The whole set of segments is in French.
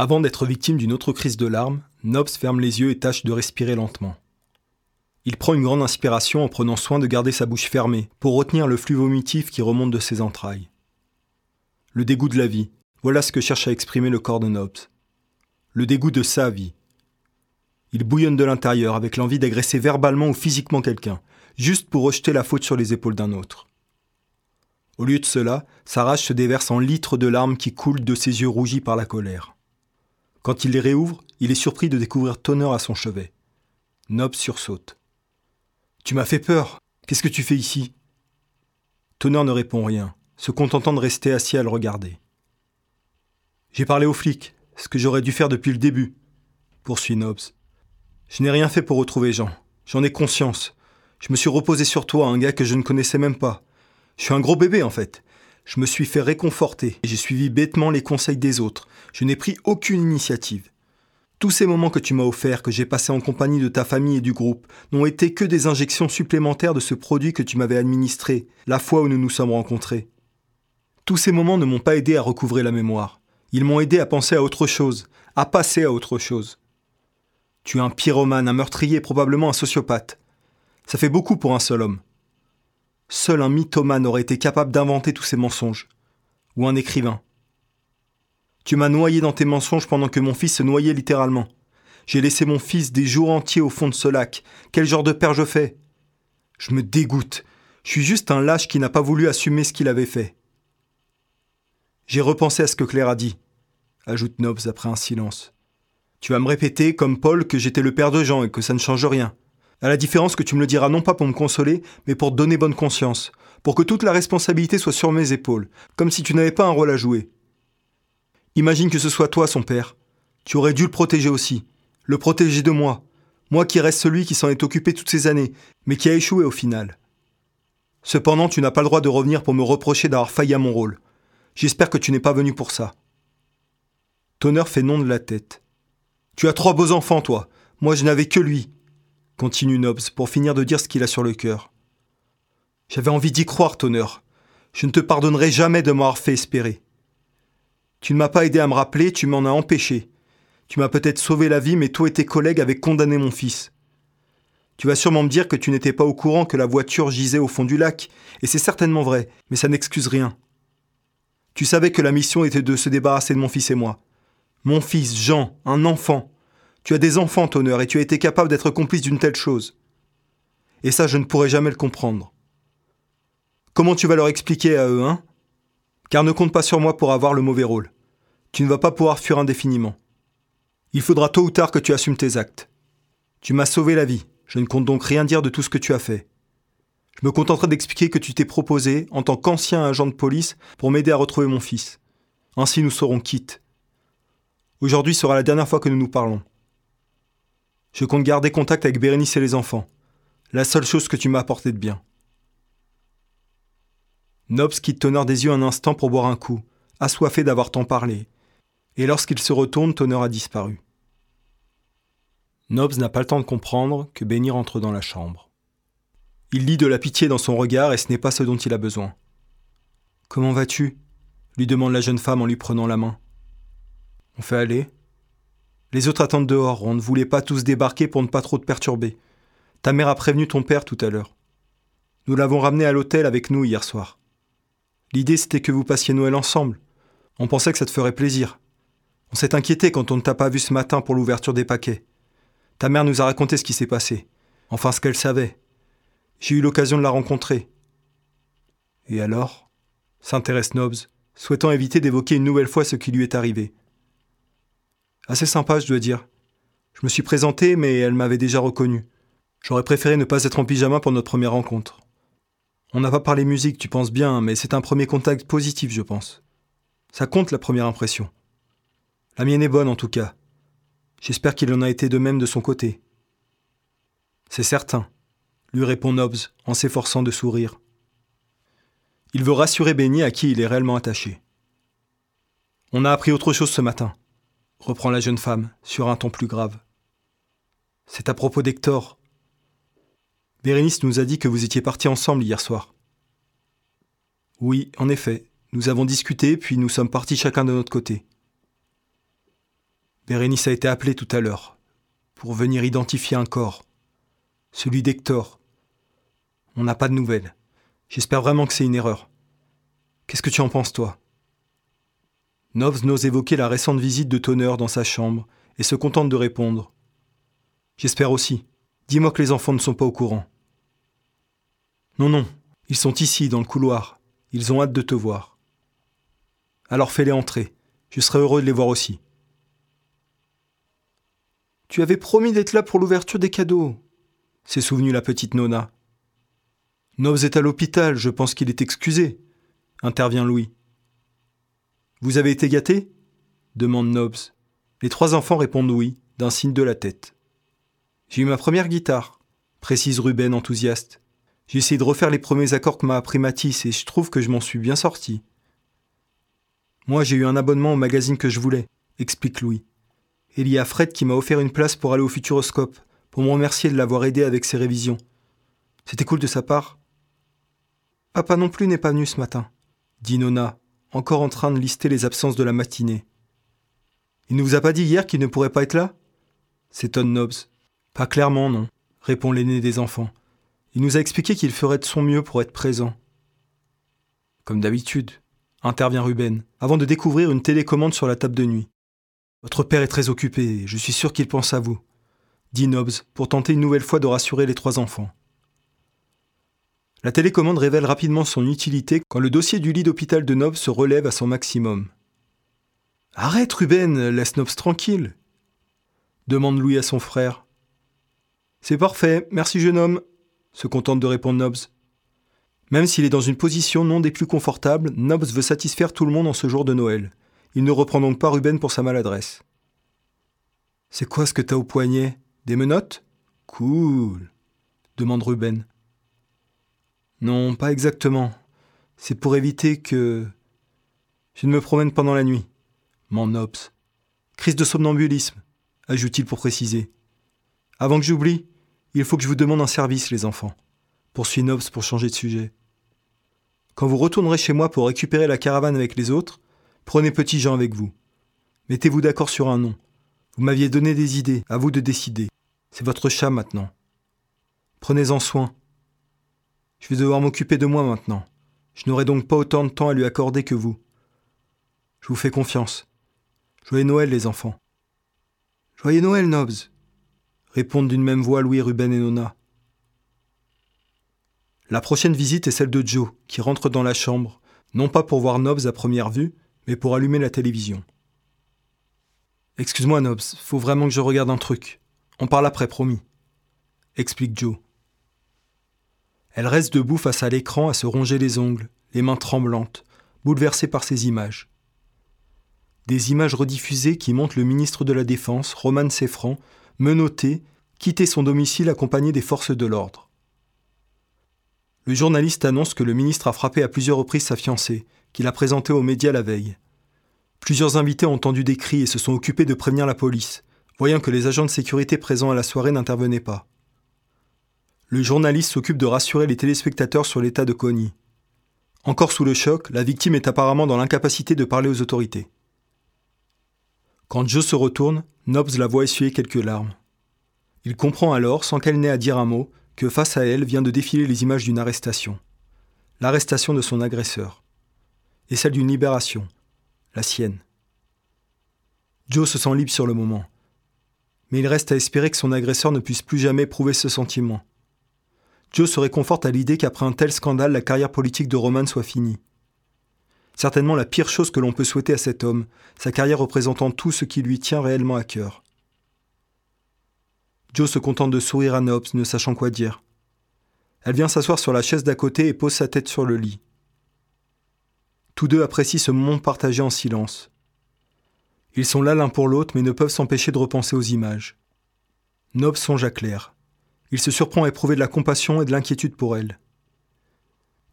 Avant d'être victime d'une autre crise de larmes, Nobs ferme les yeux et tâche de respirer lentement. Il prend une grande inspiration en prenant soin de garder sa bouche fermée pour retenir le flux vomitif qui remonte de ses entrailles. Le dégoût de la vie, voilà ce que cherche à exprimer le corps de Nobs. Le dégoût de sa vie. Il bouillonne de l'intérieur avec l'envie d'agresser verbalement ou physiquement quelqu'un, juste pour rejeter la faute sur les épaules d'un autre. Au lieu de cela, sa rage se déverse en litres de larmes qui coulent de ses yeux rougis par la colère. Quand il les réouvre, il est surpris de découvrir Tonner à son chevet. Nob sursaute. Tu m'as fait peur. Qu'est-ce que tu fais ici? Tonner ne répond rien, se contentant de rester assis à le regarder. J'ai parlé aux flics, ce que j'aurais dû faire depuis le début, poursuit Nobs. Je n'ai rien fait pour retrouver Jean. J'en ai conscience. Je me suis reposé sur toi, un gars que je ne connaissais même pas. Je suis un gros bébé en fait. Je me suis fait réconforter et j'ai suivi bêtement les conseils des autres. Je n'ai pris aucune initiative. Tous ces moments que tu m'as offerts, que j'ai passés en compagnie de ta famille et du groupe, n'ont été que des injections supplémentaires de ce produit que tu m'avais administré la fois où nous nous sommes rencontrés. Tous ces moments ne m'ont pas aidé à recouvrer la mémoire. Ils m'ont aidé à penser à autre chose, à passer à autre chose. Tu es un pyromane, un meurtrier, probablement un sociopathe. Ça fait beaucoup pour un seul homme. Seul un mythomane aurait été capable d'inventer tous ces mensonges. Ou un écrivain. Tu m'as noyé dans tes mensonges pendant que mon fils se noyait littéralement. J'ai laissé mon fils des jours entiers au fond de ce lac. Quel genre de père je fais? Je me dégoûte. Je suis juste un lâche qui n'a pas voulu assumer ce qu'il avait fait. J'ai repensé à ce que Claire a dit, ajoute Nobs après un silence. Tu vas me répéter, comme Paul, que j'étais le père de Jean et que ça ne change rien. À la différence que tu me le diras non pas pour me consoler, mais pour donner bonne conscience, pour que toute la responsabilité soit sur mes épaules, comme si tu n'avais pas un rôle à jouer. Imagine que ce soit toi son père. Tu aurais dû le protéger aussi, le protéger de moi, moi qui reste celui qui s'en est occupé toutes ces années, mais qui a échoué au final. Cependant, tu n'as pas le droit de revenir pour me reprocher d'avoir failli à mon rôle. J'espère que tu n'es pas venu pour ça. Tonner fait non de la tête. Tu as trois beaux enfants, toi. Moi, je n'avais que lui continue Nobs pour finir de dire ce qu'il a sur le cœur. J'avais envie d'y croire, Tonner. Je ne te pardonnerai jamais de m'avoir fait espérer. Tu ne m'as pas aidé à me rappeler, tu m'en as empêché. Tu m'as peut-être sauvé la vie, mais toi et tes collègues avaient condamné mon fils. Tu vas sûrement me dire que tu n'étais pas au courant que la voiture gisait au fond du lac, et c'est certainement vrai, mais ça n'excuse rien. Tu savais que la mission était de se débarrasser de mon fils et moi. Mon fils, Jean, un enfant. Tu as des enfants, Tonner, et tu as été capable d'être complice d'une telle chose. Et ça, je ne pourrai jamais le comprendre. Comment tu vas leur expliquer à eux, hein? Car ne compte pas sur moi pour avoir le mauvais rôle. Tu ne vas pas pouvoir fuir indéfiniment. Il faudra tôt ou tard que tu assumes tes actes. Tu m'as sauvé la vie, je ne compte donc rien dire de tout ce que tu as fait. Je me contenterai d'expliquer que tu t'es proposé, en tant qu'ancien agent de police, pour m'aider à retrouver mon fils. Ainsi nous serons quittes. Aujourd'hui sera la dernière fois que nous nous parlons. Je compte garder contact avec Bérénice et les enfants. La seule chose que tu m'as apporté de bien. Nobs quitte Tonnerre des yeux un instant pour boire un coup, assoiffé d'avoir tant parlé. Et lorsqu'il se retourne, Tonnerre a disparu. Nobs n'a pas le temps de comprendre que Benny rentre dans la chambre. Il lit de la pitié dans son regard et ce n'est pas ce dont il a besoin. Comment vas-tu? lui demande la jeune femme en lui prenant la main. On fait aller? Les autres attendent dehors, on ne voulait pas tous débarquer pour ne pas trop te perturber. Ta mère a prévenu ton père tout à l'heure. Nous l'avons ramené à l'hôtel avec nous hier soir. L'idée c'était que vous passiez Noël ensemble. On pensait que ça te ferait plaisir. On s'est inquiété quand on ne t'a pas vu ce matin pour l'ouverture des paquets. Ta mère nous a raconté ce qui s'est passé. Enfin ce qu'elle savait. J'ai eu l'occasion de la rencontrer. Et alors? S'intéresse Nobs, souhaitant éviter d'évoquer une nouvelle fois ce qui lui est arrivé. Assez sympa, je dois dire. Je me suis présenté, mais elle m'avait déjà reconnu. J'aurais préféré ne pas être en pyjama pour notre première rencontre. On n'a pas parlé musique, tu penses bien, mais c'est un premier contact positif, je pense. Ça compte la première impression. La mienne est bonne en tout cas. J'espère qu'il en a été de même de son côté. C'est certain, lui répond Nobbs en s'efforçant de sourire. Il veut rassurer Benny à qui il est réellement attaché. On a appris autre chose ce matin reprend la jeune femme, sur un ton plus grave. C'est à propos d'Hector. Bérénice nous a dit que vous étiez partis ensemble hier soir. Oui, en effet, nous avons discuté, puis nous sommes partis chacun de notre côté. Bérénice a été appelée tout à l'heure pour venir identifier un corps, celui d'Hector. On n'a pas de nouvelles. J'espère vraiment que c'est une erreur. Qu'est-ce que tu en penses, toi? Nobs n'ose évoquer la récente visite de Tonnerre dans sa chambre et se contente de répondre. J'espère aussi. Dis-moi que les enfants ne sont pas au courant. Non, non, ils sont ici, dans le couloir. Ils ont hâte de te voir. Alors fais-les entrer. Je serai heureux de les voir aussi. Tu avais promis d'être là pour l'ouverture des cadeaux, s'est souvenu la petite Nona. Nobs est à l'hôpital, je pense qu'il est excusé, intervient Louis. Vous avez été gâté? demande Nobs. Les trois enfants répondent oui, d'un signe de la tête. J'ai eu ma première guitare, précise Ruben enthousiaste. J'ai essayé de refaire les premiers accords que m'a appris Matisse et je trouve que je m'en suis bien sorti. Moi, j'ai eu un abonnement au magazine que je voulais, explique Louis. Il y a Fred qui m'a offert une place pour aller au Futuroscope, pour me remercier de l'avoir aidé avec ses révisions. C'était cool de sa part. Papa non plus n'est pas venu ce matin, dit Nona, encore en train de lister les absences de la matinée. Il ne vous a pas dit hier qu'il ne pourrait pas être là? S'étonne Nobbs. Pas clairement, non, répond l'aîné des enfants. Il nous a expliqué qu'il ferait de son mieux pour être présent. Comme d'habitude, intervient Ruben, avant de découvrir une télécommande sur la table de nuit. Votre père est très occupé, je suis sûr qu'il pense à vous, dit Nobbs pour tenter une nouvelle fois de rassurer les trois enfants. La télécommande révèle rapidement son utilité quand le dossier du lit d'hôpital de Nobbs se relève à son maximum. Arrête, Ruben, laisse Nobbs tranquille demande Louis à son frère. C'est parfait, merci jeune homme, se contente de répondre Nobbs. Même s'il est dans une position non des plus confortables, Nobbs veut satisfaire tout le monde en ce jour de Noël. Il ne reprend donc pas Ruben pour sa maladresse. C'est quoi ce que t'as au poignet? Des menottes? Cool demande Ruben. Non, pas exactement. C'est pour éviter que. Je ne me promène pendant la nuit. Mon Nobs. Crise de somnambulisme, ajoute-t-il pour préciser. Avant que j'oublie, il faut que je vous demande un service, les enfants, poursuit Nobs pour changer de sujet. Quand vous retournerez chez moi pour récupérer la caravane avec les autres, prenez Petit Jean avec vous. Mettez-vous d'accord sur un nom. Vous m'aviez donné des idées, à vous de décider. C'est votre chat maintenant. Prenez-en soin. Je vais devoir m'occuper de moi maintenant. Je n'aurai donc pas autant de temps à lui accorder que vous. Je vous fais confiance. Joyeux Noël, les enfants. Joyeux Noël, Nobs répondent d'une même voix Louis, Ruben et Nona. La prochaine visite est celle de Joe, qui rentre dans la chambre, non pas pour voir Nobs à première vue, mais pour allumer la télévision. Excuse-moi, Nobs, faut vraiment que je regarde un truc. On parle après, promis. Explique Joe. Elle reste debout face à l'écran à se ronger les ongles, les mains tremblantes, bouleversée par ces images. Des images rediffusées qui montrent le ministre de la Défense, Roman Seffran, menotté, quitter son domicile accompagné des forces de l'ordre. Le journaliste annonce que le ministre a frappé à plusieurs reprises sa fiancée, qu'il a présentée aux médias la veille. Plusieurs invités ont entendu des cris et se sont occupés de prévenir la police, voyant que les agents de sécurité présents à la soirée n'intervenaient pas. Le journaliste s'occupe de rassurer les téléspectateurs sur l'état de Connie. Encore sous le choc, la victime est apparemment dans l'incapacité de parler aux autorités. Quand Joe se retourne, Nobbs la voit essuyer quelques larmes. Il comprend alors, sans qu'elle n'ait à dire un mot, que face à elle vient de défiler les images d'une arrestation. L'arrestation de son agresseur. Et celle d'une libération. La sienne. Joe se sent libre sur le moment. Mais il reste à espérer que son agresseur ne puisse plus jamais prouver ce sentiment. Joe se réconforte à l'idée qu'après un tel scandale, la carrière politique de Roman soit finie certainement la pire chose que l'on peut souhaiter à cet homme, sa carrière représentant tout ce qui lui tient réellement à cœur. Joe se contente de sourire à Nobs, ne sachant quoi dire. Elle vient s'asseoir sur la chaise d'à côté et pose sa tête sur le lit. Tous deux apprécient ce moment partagé en silence. Ils sont là l'un pour l'autre, mais ne peuvent s'empêcher de repenser aux images. Nobs songe à Claire. Il se surprend à éprouver de la compassion et de l'inquiétude pour elle.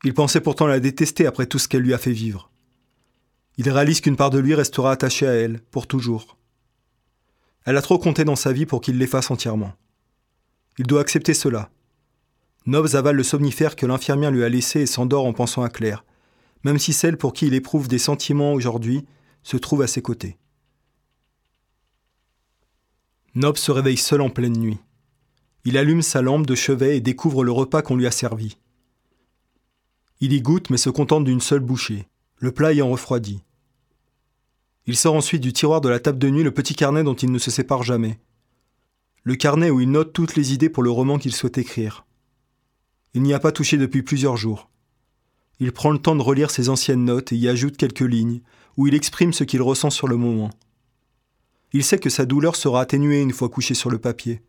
Il pensait pourtant la détester après tout ce qu'elle lui a fait vivre. Il réalise qu'une part de lui restera attachée à elle, pour toujours. Elle a trop compté dans sa vie pour qu'il l'efface entièrement. Il doit accepter cela. Nobs avale le somnifère que l'infirmière lui a laissé et s'endort en pensant à Claire, même si celle pour qui il éprouve des sentiments aujourd'hui se trouve à ses côtés. Nob se réveille seul en pleine nuit. Il allume sa lampe de chevet et découvre le repas qu'on lui a servi. Il y goûte mais se contente d'une seule bouchée, le plat ayant refroidi. Il sort ensuite du tiroir de la table de nuit le petit carnet dont il ne se sépare jamais. Le carnet où il note toutes les idées pour le roman qu'il souhaite écrire. Il n'y a pas touché depuis plusieurs jours. Il prend le temps de relire ses anciennes notes et y ajoute quelques lignes, où il exprime ce qu'il ressent sur le moment. Il sait que sa douleur sera atténuée une fois couché sur le papier.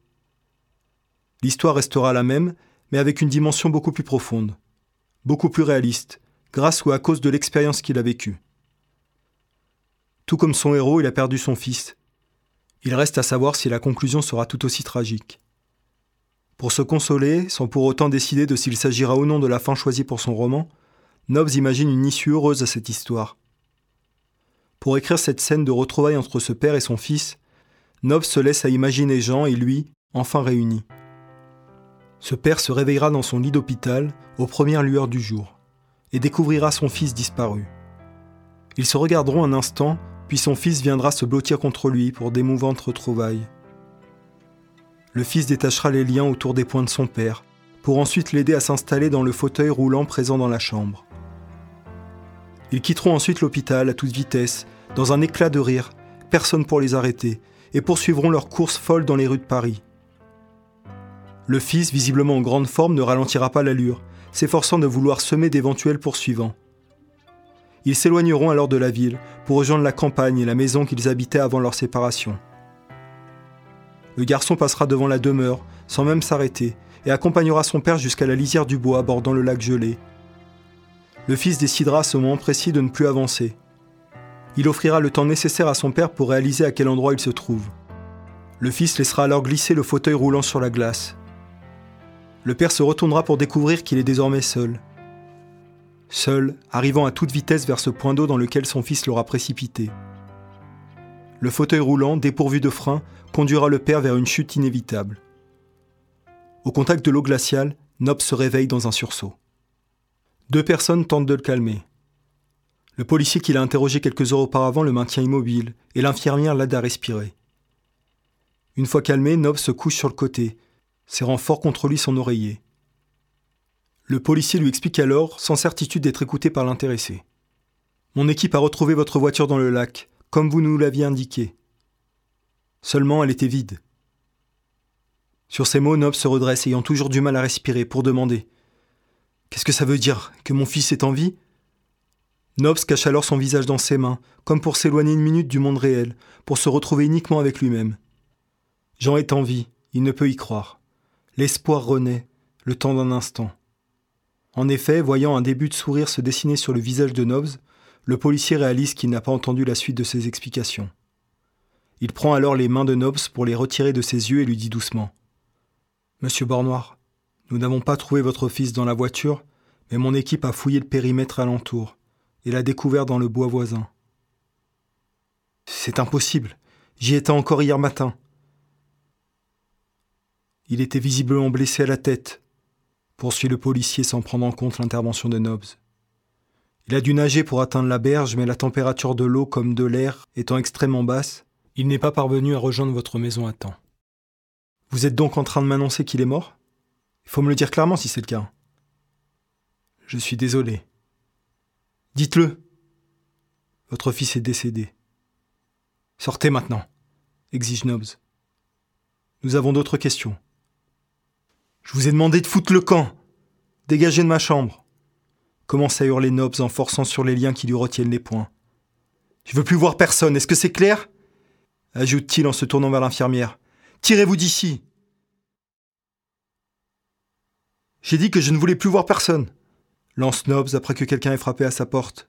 L'histoire restera la même, mais avec une dimension beaucoup plus profonde, beaucoup plus réaliste, grâce ou à cause de l'expérience qu'il a vécue. Tout comme son héros, il a perdu son fils. Il reste à savoir si la conclusion sera tout aussi tragique. Pour se consoler, sans pour autant décider de s'il s'agira ou non de la fin choisie pour son roman, Nobs imagine une issue heureuse à cette histoire. Pour écrire cette scène de retrouvailles entre ce père et son fils, Nobs se laisse à imaginer Jean et lui, enfin réunis. Ce père se réveillera dans son lit d'hôpital aux premières lueurs du jour et découvrira son fils disparu. Ils se regarderont un instant puis son fils viendra se blottir contre lui pour d'émouvantes retrouvailles. Le fils détachera les liens autour des poings de son père, pour ensuite l'aider à s'installer dans le fauteuil roulant présent dans la chambre. Ils quitteront ensuite l'hôpital à toute vitesse, dans un éclat de rire, personne pour les arrêter, et poursuivront leur course folle dans les rues de Paris. Le fils, visiblement en grande forme, ne ralentira pas l'allure, s'efforçant de vouloir semer d'éventuels poursuivants. Ils s'éloigneront alors de la ville pour rejoindre la campagne et la maison qu'ils habitaient avant leur séparation. Le garçon passera devant la demeure, sans même s'arrêter, et accompagnera son père jusqu'à la lisière du bois bordant le lac gelé. Le fils décidera à ce moment précis de ne plus avancer. Il offrira le temps nécessaire à son père pour réaliser à quel endroit il se trouve. Le fils laissera alors glisser le fauteuil roulant sur la glace. Le père se retournera pour découvrir qu'il est désormais seul seul, arrivant à toute vitesse vers ce point d'eau dans lequel son fils l'aura précipité. Le fauteuil roulant, dépourvu de frein, conduira le père vers une chute inévitable. Au contact de l'eau glaciale, Nob se réveille dans un sursaut. Deux personnes tentent de le calmer. Le policier qui l'a interrogé quelques heures auparavant le maintient immobile et l'infirmière l'aide à respirer. Une fois calmé, Nob se couche sur le côté, serrant fort contre lui son oreiller. Le policier lui explique alors, sans certitude d'être écouté par l'intéressé. Mon équipe a retrouvé votre voiture dans le lac, comme vous nous l'aviez indiqué. Seulement, elle était vide. Sur ces mots, Nob se redresse, ayant toujours du mal à respirer, pour demander Qu'est-ce que ça veut dire Que mon fils est en vie? Nobs cache alors son visage dans ses mains, comme pour s'éloigner une minute du monde réel, pour se retrouver uniquement avec lui-même. Jean est en vie, il ne peut y croire. L'espoir renaît, le temps d'un instant. En effet, voyant un début de sourire se dessiner sur le visage de Nobs, le policier réalise qu'il n'a pas entendu la suite de ses explications. Il prend alors les mains de Nobs pour les retirer de ses yeux et lui dit doucement Monsieur Bornoir, nous n'avons pas trouvé votre fils dans la voiture, mais mon équipe a fouillé le périmètre alentour et l'a découvert dans le bois voisin. C'est impossible. J'y étais encore hier matin. Il était visiblement blessé à la tête, poursuit le policier sans prendre en compte l'intervention de Nobbs. Il a dû nager pour atteindre la berge, mais la température de l'eau comme de l'air étant extrêmement basse, il n'est pas parvenu à rejoindre votre maison à temps. Vous êtes donc en train de m'annoncer qu'il est mort? Il faut me le dire clairement si c'est le cas. Je suis désolé. Dites-le. Votre fils est décédé. Sortez maintenant, exige Nobbs. Nous avons d'autres questions. Je vous ai demandé de foutre le camp. Dégagez de ma chambre. Commence à hurler Nobs en forçant sur les liens qui lui retiennent les poings. Je veux plus voir personne, est-ce que c'est clair? Ajoute-t-il en se tournant vers l'infirmière. Tirez-vous d'ici. J'ai dit que je ne voulais plus voir personne, lance Nobs après que quelqu'un ait frappé à sa porte.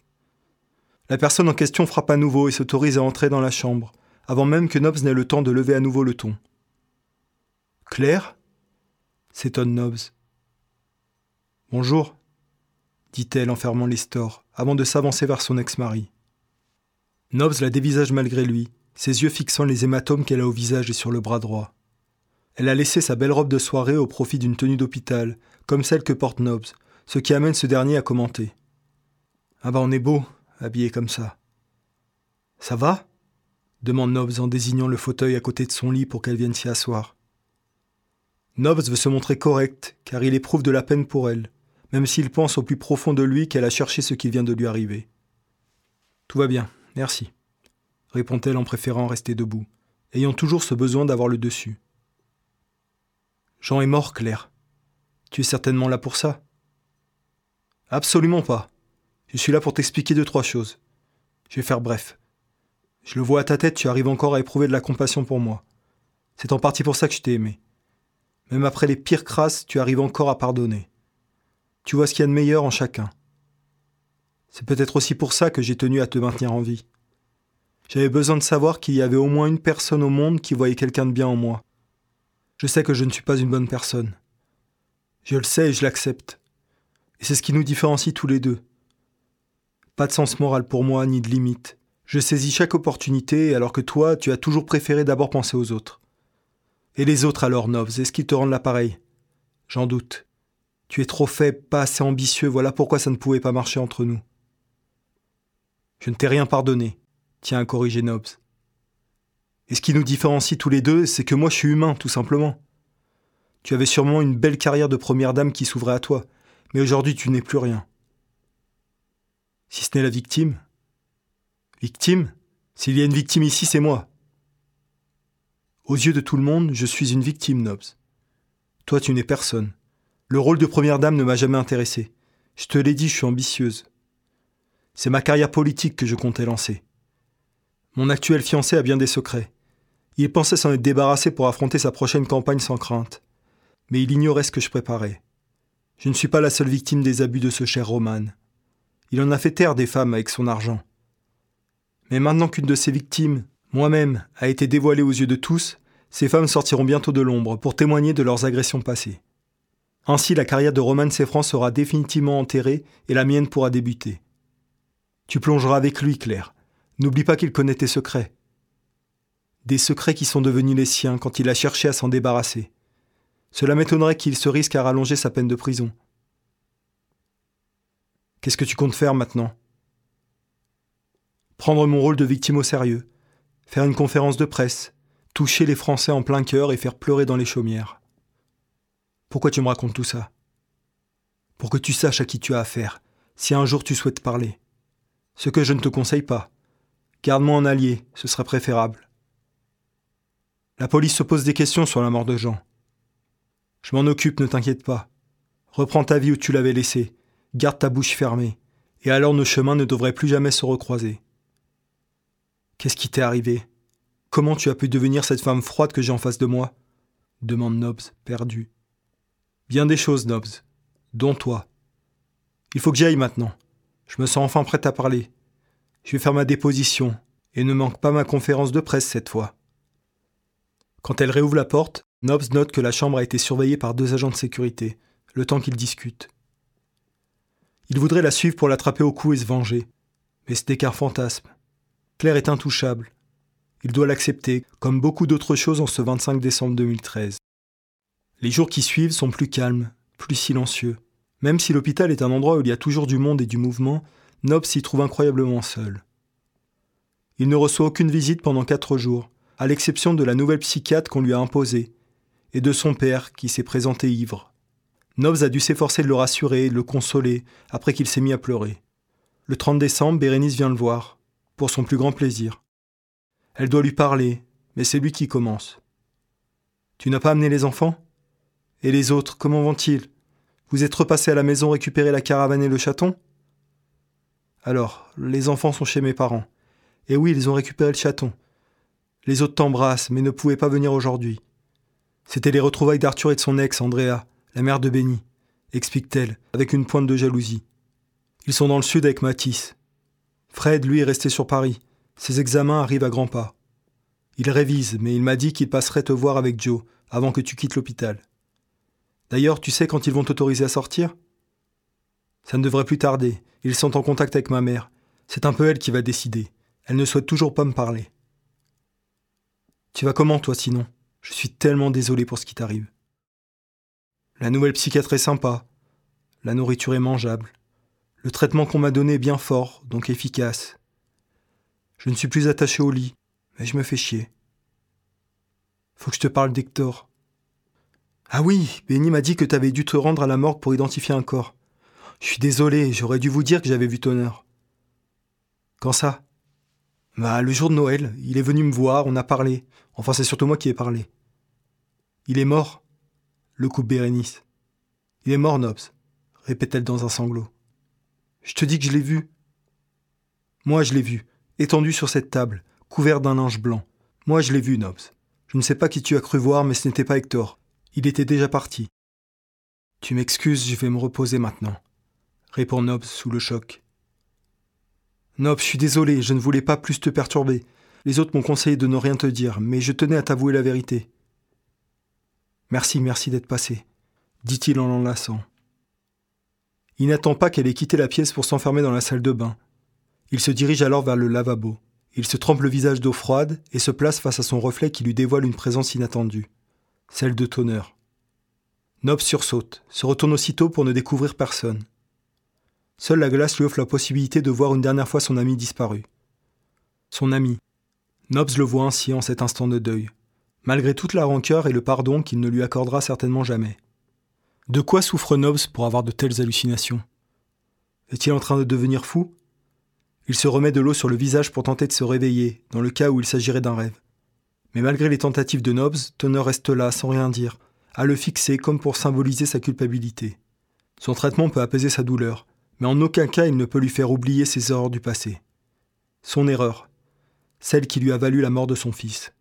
La personne en question frappe à nouveau et s'autorise à entrer dans la chambre, avant même que Nobs n'ait le temps de lever à nouveau le ton. Claire s'étonne Nobs. Bonjour, dit-elle en fermant les stores, avant de s'avancer vers son ex-mari. Nobs la dévisage malgré lui, ses yeux fixant les hématomes qu'elle a au visage et sur le bras droit. Elle a laissé sa belle robe de soirée au profit d'une tenue d'hôpital, comme celle que porte Nobs, ce qui amène ce dernier à commenter. Ah bah on est beau, habillé comme ça. Ça va? demande Nobs en désignant le fauteuil à côté de son lit pour qu'elle vienne s'y asseoir. Nobs veut se montrer correct, car il éprouve de la peine pour elle, même s'il pense au plus profond de lui qu'elle a cherché ce qui vient de lui arriver. Tout va bien, merci, répond-elle en préférant rester debout, ayant toujours ce besoin d'avoir le dessus. Jean est mort, Claire. Tu es certainement là pour ça? Absolument pas. Je suis là pour t'expliquer deux, trois choses. Je vais faire bref. Je le vois à ta tête, tu arrives encore à éprouver de la compassion pour moi. C'est en partie pour ça que je t'ai aimé. Même après les pires crasses, tu arrives encore à pardonner. Tu vois ce qu'il y a de meilleur en chacun. C'est peut-être aussi pour ça que j'ai tenu à te maintenir en vie. J'avais besoin de savoir qu'il y avait au moins une personne au monde qui voyait quelqu'un de bien en moi. Je sais que je ne suis pas une bonne personne. Je le sais et je l'accepte. Et c'est ce qui nous différencie tous les deux. Pas de sens moral pour moi, ni de limite. Je saisis chaque opportunité alors que toi, tu as toujours préféré d'abord penser aux autres. Et les autres alors, Novs, est-ce qu'ils te rendent l'appareil? J'en doute. Tu es trop faible, pas assez ambitieux, voilà pourquoi ça ne pouvait pas marcher entre nous. Je ne t'ai rien pardonné, tient à corriger Nobs. Et ce qui nous différencie tous les deux, c'est que moi je suis humain, tout simplement. Tu avais sûrement une belle carrière de première dame qui s'ouvrait à toi, mais aujourd'hui tu n'es plus rien. Si ce n'est la victime Victime? S'il y a une victime ici, c'est moi. Aux yeux de tout le monde, je suis une victime, Nobs. Toi, tu n'es personne. Le rôle de première dame ne m'a jamais intéressé. Je te l'ai dit, je suis ambitieuse. C'est ma carrière politique que je comptais lancer. Mon actuel fiancé a bien des secrets. Il pensait s'en être débarrassé pour affronter sa prochaine campagne sans crainte. Mais il ignorait ce que je préparais. Je ne suis pas la seule victime des abus de ce cher Roman. Il en a fait taire des femmes avec son argent. Mais maintenant qu'une de ses victimes, moi-même, a été dévoilé aux yeux de tous, ces femmes sortiront bientôt de l'ombre pour témoigner de leurs agressions passées. Ainsi, la carrière de Roman Seffran sera définitivement enterrée et la mienne pourra débuter. Tu plongeras avec lui, Claire. N'oublie pas qu'il connaît tes secrets. Des secrets qui sont devenus les siens quand il a cherché à s'en débarrasser. Cela m'étonnerait qu'il se risque à rallonger sa peine de prison. Qu'est-ce que tu comptes faire maintenant? Prendre mon rôle de victime au sérieux, faire une conférence de presse, toucher les Français en plein cœur et faire pleurer dans les chaumières. Pourquoi tu me racontes tout ça? Pour que tu saches à qui tu as affaire, si un jour tu souhaites parler. Ce que je ne te conseille pas. Garde-moi en allié, ce serait préférable. La police se pose des questions sur la mort de Jean. Je m'en occupe, ne t'inquiète pas. Reprends ta vie où tu l'avais laissée, garde ta bouche fermée, et alors nos chemins ne devraient plus jamais se recroiser. Qu'est-ce qui t'est arrivé? Comment tu as pu devenir cette femme froide que j'ai en face de moi? Demande Nobs, perdu. Bien des choses, Nobs, dont toi. Il faut que j'y aille maintenant. Je me sens enfin prête à parler. Je vais faire ma déposition, et ne manque pas ma conférence de presse cette fois. Quand elle réouvre la porte, Nobs note que la chambre a été surveillée par deux agents de sécurité, le temps qu'ils discutent. Il voudrait la suivre pour l'attraper au cou et se venger, mais ce n'est qu'un fantasme. Claire est intouchable. Il doit l'accepter, comme beaucoup d'autres choses en ce 25 décembre 2013. Les jours qui suivent sont plus calmes, plus silencieux. Même si l'hôpital est un endroit où il y a toujours du monde et du mouvement, Nob s'y trouve incroyablement seul. Il ne reçoit aucune visite pendant quatre jours, à l'exception de la nouvelle psychiatre qu'on lui a imposée, et de son père qui s'est présenté ivre. Nobs a dû s'efforcer de le rassurer, de le consoler, après qu'il s'est mis à pleurer. Le 30 décembre, Bérénice vient le voir pour son plus grand plaisir. Elle doit lui parler, mais c'est lui qui commence. Tu n'as pas amené les enfants? Et les autres, comment vont-ils? Vous êtes repassé à la maison récupérer la caravane et le chaton? Alors, les enfants sont chez mes parents. Et oui, ils ont récupéré le chaton. Les autres t'embrassent, mais ne pouvaient pas venir aujourd'hui. C'était les retrouvailles d'Arthur et de son ex, Andrea, la mère de Benny, explique-t-elle, avec une pointe de jalousie. Ils sont dans le sud avec Matisse. Fred, lui, est resté sur Paris. Ses examens arrivent à grands pas. Il révise, mais il m'a dit qu'il passerait te voir avec Joe avant que tu quittes l'hôpital. D'ailleurs, tu sais quand ils vont t'autoriser à sortir? Ça ne devrait plus tarder. Ils sont en contact avec ma mère. C'est un peu elle qui va décider. Elle ne souhaite toujours pas me parler. Tu vas comment, toi, sinon? Je suis tellement désolé pour ce qui t'arrive. La nouvelle psychiatre est sympa. La nourriture est mangeable. Le traitement qu'on m'a donné est bien fort, donc efficace. Je ne suis plus attaché au lit, Mais je me fais chier. Faut que je te parle d'Hector. Ah oui, Benny m'a dit que t'avais dû te rendre à la morgue pour identifier un corps. Je suis désolé, j'aurais dû vous dire que j'avais vu Tonner. Quand ça? Bah, le jour de Noël, il est venu me voir, on a parlé. Enfin, c'est surtout moi qui ai parlé. Il est mort Le coupe Bérénice. Il est mort, Nobs, répète-t-elle dans un sanglot. Je te dis que je l'ai vu. Moi, je l'ai vu, étendu sur cette table, couvert d'un linge blanc. Moi, je l'ai vu, Nobs. Je ne sais pas qui tu as cru voir, mais ce n'était pas Hector. Il était déjà parti. Tu m'excuses, je vais me reposer maintenant, répond Nobs sous le choc. Nobs, je suis désolé, je ne voulais pas plus te perturber. Les autres m'ont conseillé de ne rien te dire, mais je tenais à t'avouer la vérité. Merci, merci d'être passé, dit-il en l'enlaçant. Il n'attend pas qu'elle ait quitté la pièce pour s'enfermer dans la salle de bain. Il se dirige alors vers le lavabo. Il se trempe le visage d'eau froide et se place face à son reflet qui lui dévoile une présence inattendue celle de Tonneur. Nob sursaute, se retourne aussitôt pour ne découvrir personne. Seule la glace lui offre la possibilité de voir une dernière fois son ami disparu. Son ami. Nobs le voit ainsi en cet instant de deuil, malgré toute la rancœur et le pardon qu'il ne lui accordera certainement jamais. De quoi souffre Nobs pour avoir de telles hallucinations? Est-il en train de devenir fou? Il se remet de l'eau sur le visage pour tenter de se réveiller, dans le cas où il s'agirait d'un rêve. Mais malgré les tentatives de Nobs, Tonner reste là, sans rien dire, à le fixer comme pour symboliser sa culpabilité. Son traitement peut apaiser sa douleur, mais en aucun cas il ne peut lui faire oublier ses erreurs du passé. Son erreur, celle qui lui a valu la mort de son fils.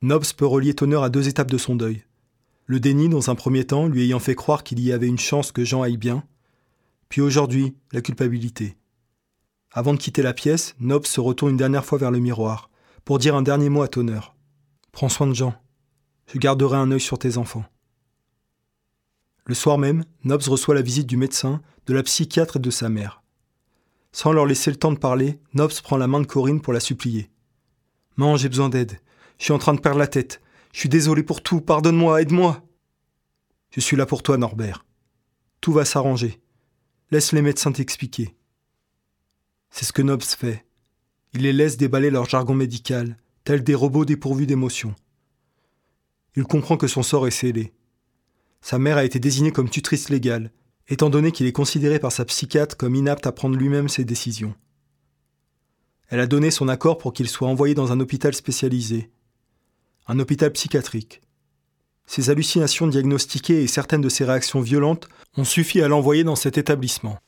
Nobs peut relier Tonner à deux étapes de son deuil. Le déni, dans un premier temps, lui ayant fait croire qu'il y avait une chance que Jean aille bien, puis aujourd'hui, la culpabilité. Avant de quitter la pièce, Nobs se retourne une dernière fois vers le miroir, pour dire un dernier mot à Tonner. Prends soin de Jean. Je garderai un œil sur tes enfants. Le soir même, Nobs reçoit la visite du médecin, de la psychiatre et de sa mère. Sans leur laisser le temps de parler, Nobs prend la main de Corinne pour la supplier. Maman, j'ai besoin d'aide. Je suis en train de perdre la tête. Je suis désolé pour tout. Pardonne-moi, aide-moi. Je suis là pour toi, Norbert. Tout va s'arranger. Laisse les médecins t'expliquer. C'est ce que Nobs fait. Il les laisse déballer leur jargon médical, tels des robots dépourvus d'émotions. Il comprend que son sort est scellé. Sa mère a été désignée comme tutrice légale, étant donné qu'il est considéré par sa psychiatre comme inapte à prendre lui-même ses décisions. Elle a donné son accord pour qu'il soit envoyé dans un hôpital spécialisé, un hôpital psychiatrique. Ses hallucinations diagnostiquées et certaines de ses réactions violentes ont suffi à l'envoyer dans cet établissement.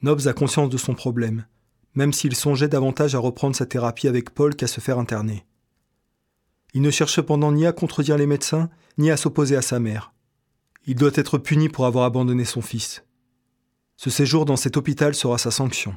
Nobs a conscience de son problème même s'il songeait davantage à reprendre sa thérapie avec Paul qu'à se faire interner. Il ne cherche cependant ni à contredire les médecins, ni à s'opposer à sa mère. Il doit être puni pour avoir abandonné son fils. Ce séjour dans cet hôpital sera sa sanction.